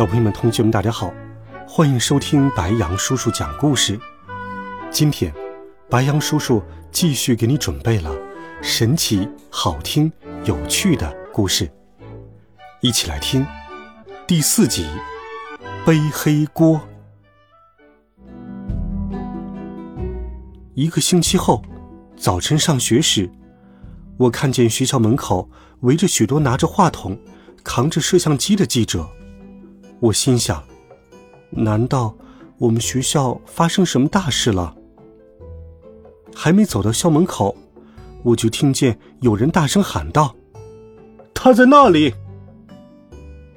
小朋友们、同学们，大家好，欢迎收听白羊叔叔讲故事。今天，白羊叔叔继续给你准备了神奇、好听、有趣的故事，一起来听第四集《背黑锅》。一个星期后，早晨上学时，我看见学校门口围着许多拿着话筒、扛着摄像机的记者。我心想：难道我们学校发生什么大事了？还没走到校门口，我就听见有人大声喊道：“他在那里！”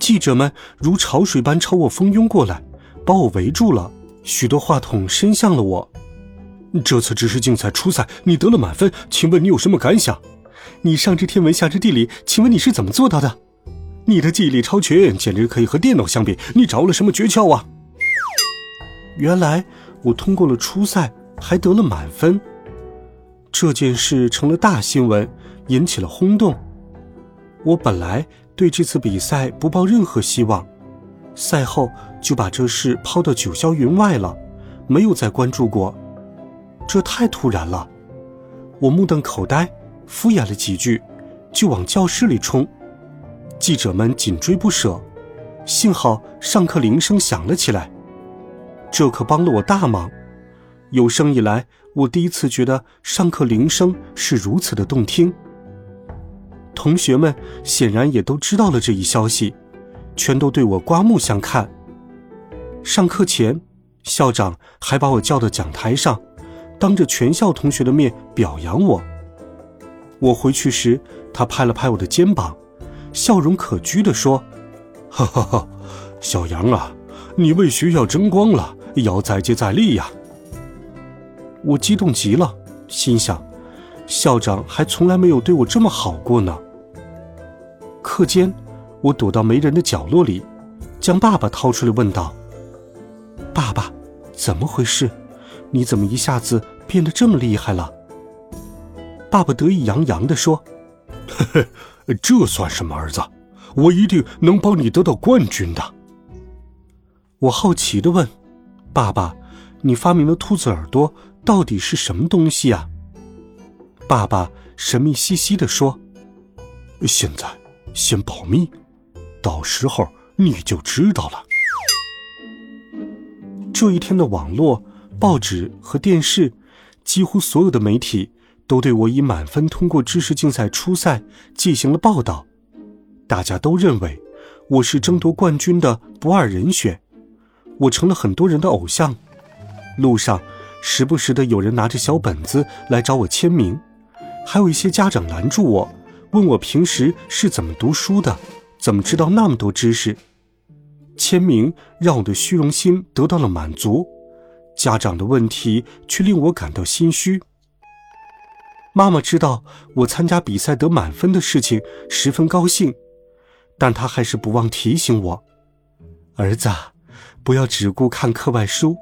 记者们如潮水般朝我蜂拥过来，把我围住了。许多话筒伸向了我。这次知识竞赛初赛，你得了满分，请问你有什么感想？你上知天文下知地理，请问你是怎么做到的？你的记忆力超群，简直可以和电脑相比。你着了什么诀窍啊？原来我通过了初赛，还得了满分。这件事成了大新闻，引起了轰动。我本来对这次比赛不抱任何希望，赛后就把这事抛到九霄云外了，没有再关注过。这太突然了，我目瞪口呆，敷衍了几句，就往教室里冲。记者们紧追不舍，幸好上课铃声响了起来，这可帮了我大忙。有生以来，我第一次觉得上课铃声是如此的动听。同学们显然也都知道了这一消息，全都对我刮目相看。上课前，校长还把我叫到讲台上，当着全校同学的面表扬我。我回去时，他拍了拍我的肩膀。笑容可掬地说：“哈哈哈，小杨啊，你为学校争光了，要再接再厉呀！”我激动极了，心想：校长还从来没有对我这么好过呢。课间，我躲到没人的角落里，将爸爸掏出来问道：“爸爸，怎么回事？你怎么一下子变得这么厉害了？”爸爸得意洋洋地说：“呵呵。”这算什么，儿子？我一定能帮你得到冠军的。我好奇的问：“爸爸，你发明的兔子耳朵到底是什么东西啊？”爸爸神秘兮兮的说：“现在先保密，到时候你就知道了。”这一天的网络、报纸和电视，几乎所有的媒体。都对我以满分通过知识竞赛初赛进行了报道，大家都认为我是争夺冠军的不二人选，我成了很多人的偶像。路上时不时的有人拿着小本子来找我签名，还有一些家长拦住我，问我平时是怎么读书的，怎么知道那么多知识。签名让我的虚荣心得到了满足，家长的问题却令我感到心虚。妈妈知道我参加比赛得满分的事情，十分高兴，但她还是不忘提醒我：“儿子，不要只顾看课外书，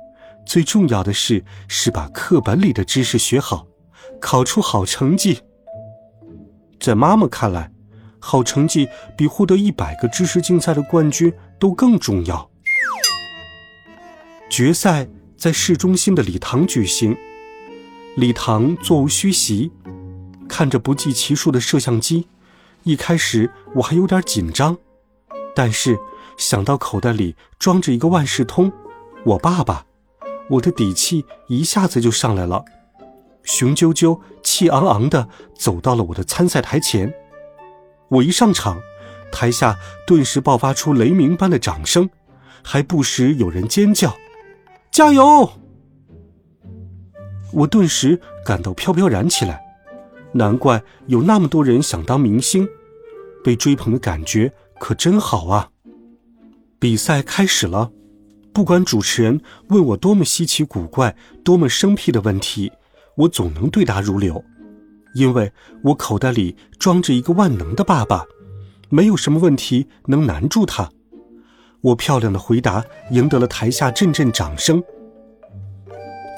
最重要的是是把课本里的知识学好，考出好成绩。”在妈妈看来，好成绩比获得一百个知识竞赛的冠军都更重要。决赛在市中心的礼堂举行。礼堂座无虚席，看着不计其数的摄像机，一开始我还有点紧张，但是想到口袋里装着一个万事通，我爸爸，我的底气一下子就上来了，雄赳赳、气昂昂地走到了我的参赛台前。我一上场，台下顿时爆发出雷鸣般的掌声，还不时有人尖叫：“加油！”我顿时感到飘飘然起来，难怪有那么多人想当明星，被追捧的感觉可真好啊！比赛开始了，不管主持人问我多么稀奇古怪、多么生僻的问题，我总能对答如流，因为我口袋里装着一个万能的爸爸，没有什么问题能难住他。我漂亮的回答赢得了台下阵阵掌声。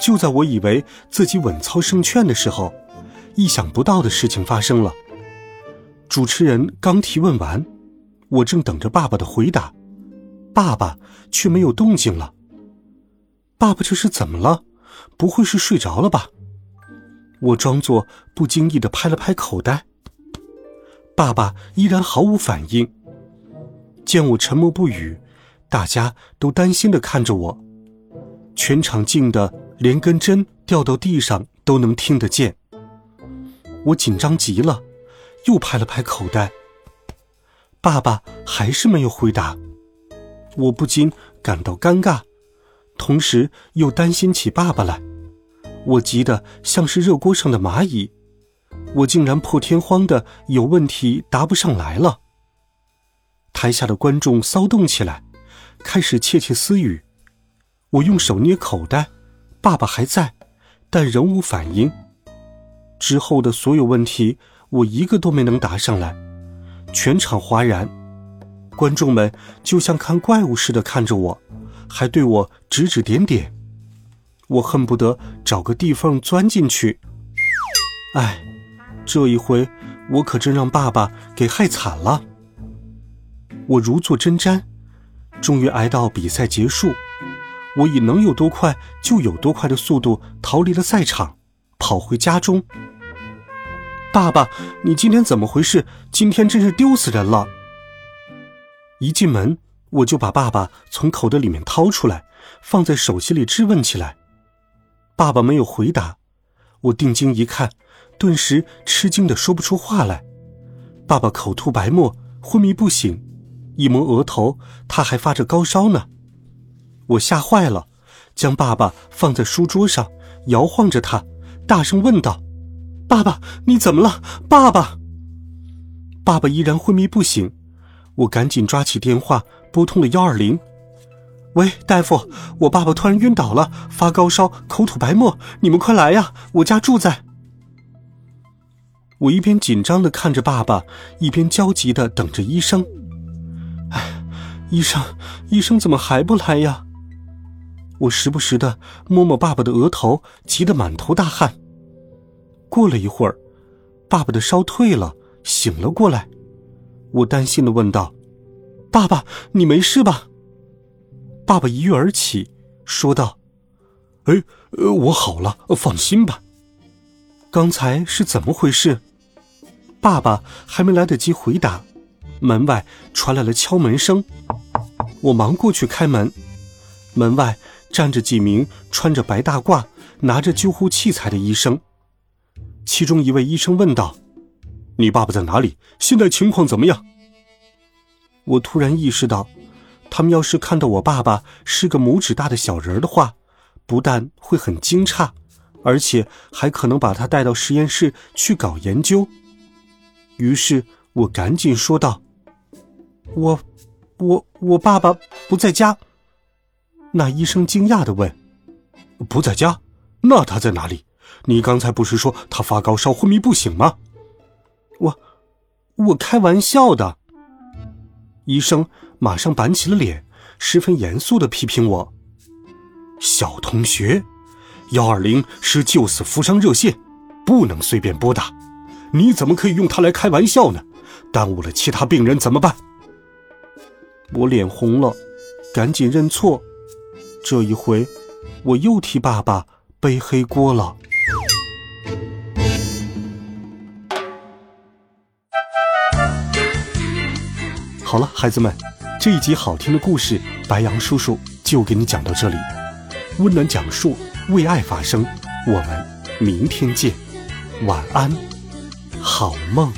就在我以为自己稳操胜券的时候，意想不到的事情发生了。主持人刚提问完，我正等着爸爸的回答。爸爸却没有动静了。爸爸这是怎么了？不会是睡着了吧？我装作不经意的拍了拍口袋。爸爸依然毫无反应。见我沉默不语，大家都担心的看着我。全场静的连根针掉到地上都能听得见。我紧张极了，又拍了拍口袋。爸爸还是没有回答。我不禁感到尴尬，同时又担心起爸爸来。我急得像是热锅上的蚂蚁，我竟然破天荒的有问题答不上来了。台下的观众骚动起来，开始窃窃私语。我用手捏口袋，爸爸还在，但仍无反应。之后的所有问题，我一个都没能答上来，全场哗然。观众们就像看怪物似的看着我，还对我指指点点。我恨不得找个地缝钻进去。哎，这一回我可真让爸爸给害惨了。我如坐针毡，终于挨到比赛结束。我以能有多快就有多快的速度逃离了赛场，跑回家中。爸爸，你今天怎么回事？今天真是丢死人了。一进门，我就把爸爸从口袋里面掏出来，放在手心里质问起来。爸爸没有回答，我定睛一看，顿时吃惊的说不出话来。爸爸口吐白沫，昏迷不醒，一摸额头，他还发着高烧呢。我吓坏了，将爸爸放在书桌上，摇晃着他，大声问道：“爸爸，你怎么了？爸爸！”爸爸依然昏迷不醒。我赶紧抓起电话，拨通了幺二零。喂，大夫，我爸爸突然晕倒了，发高烧，口吐白沫，你们快来呀！我家住在……我一边紧张的看着爸爸，一边焦急的等着医生。哎，医生，医生怎么还不来呀？我时不时的摸摸爸爸的额头，急得满头大汗。过了一会儿，爸爸的烧退了，醒了过来。我担心的问道：“爸爸，你没事吧？”爸爸一跃而起，说道：“哎，我好了，放心吧。”刚才是怎么回事？爸爸还没来得及回答，门外传来了敲门声。我忙过去开门，门外站着几名穿着白大褂、拿着救护器材的医生。其中一位医生问道。你爸爸在哪里？现在情况怎么样？我突然意识到，他们要是看到我爸爸是个拇指大的小人的话，不但会很惊诧，而且还可能把他带到实验室去搞研究。于是我赶紧说道：“我，我，我爸爸不在家。”那医生惊讶的问：“不在家？那他在哪里？你刚才不是说他发高烧、昏迷不醒吗？”我，我开玩笑的。医生马上板起了脸，十分严肃的批评我：“小同学，幺二零是救死扶伤热线，不能随便拨打。你怎么可以用它来开玩笑呢？耽误了其他病人怎么办？”我脸红了，赶紧认错。这一回，我又替爸爸背黑锅了。好了，孩子们，这一集好听的故事，白杨叔叔就给你讲到这里。温暖讲述，为爱发声，我们明天见，晚安，好梦。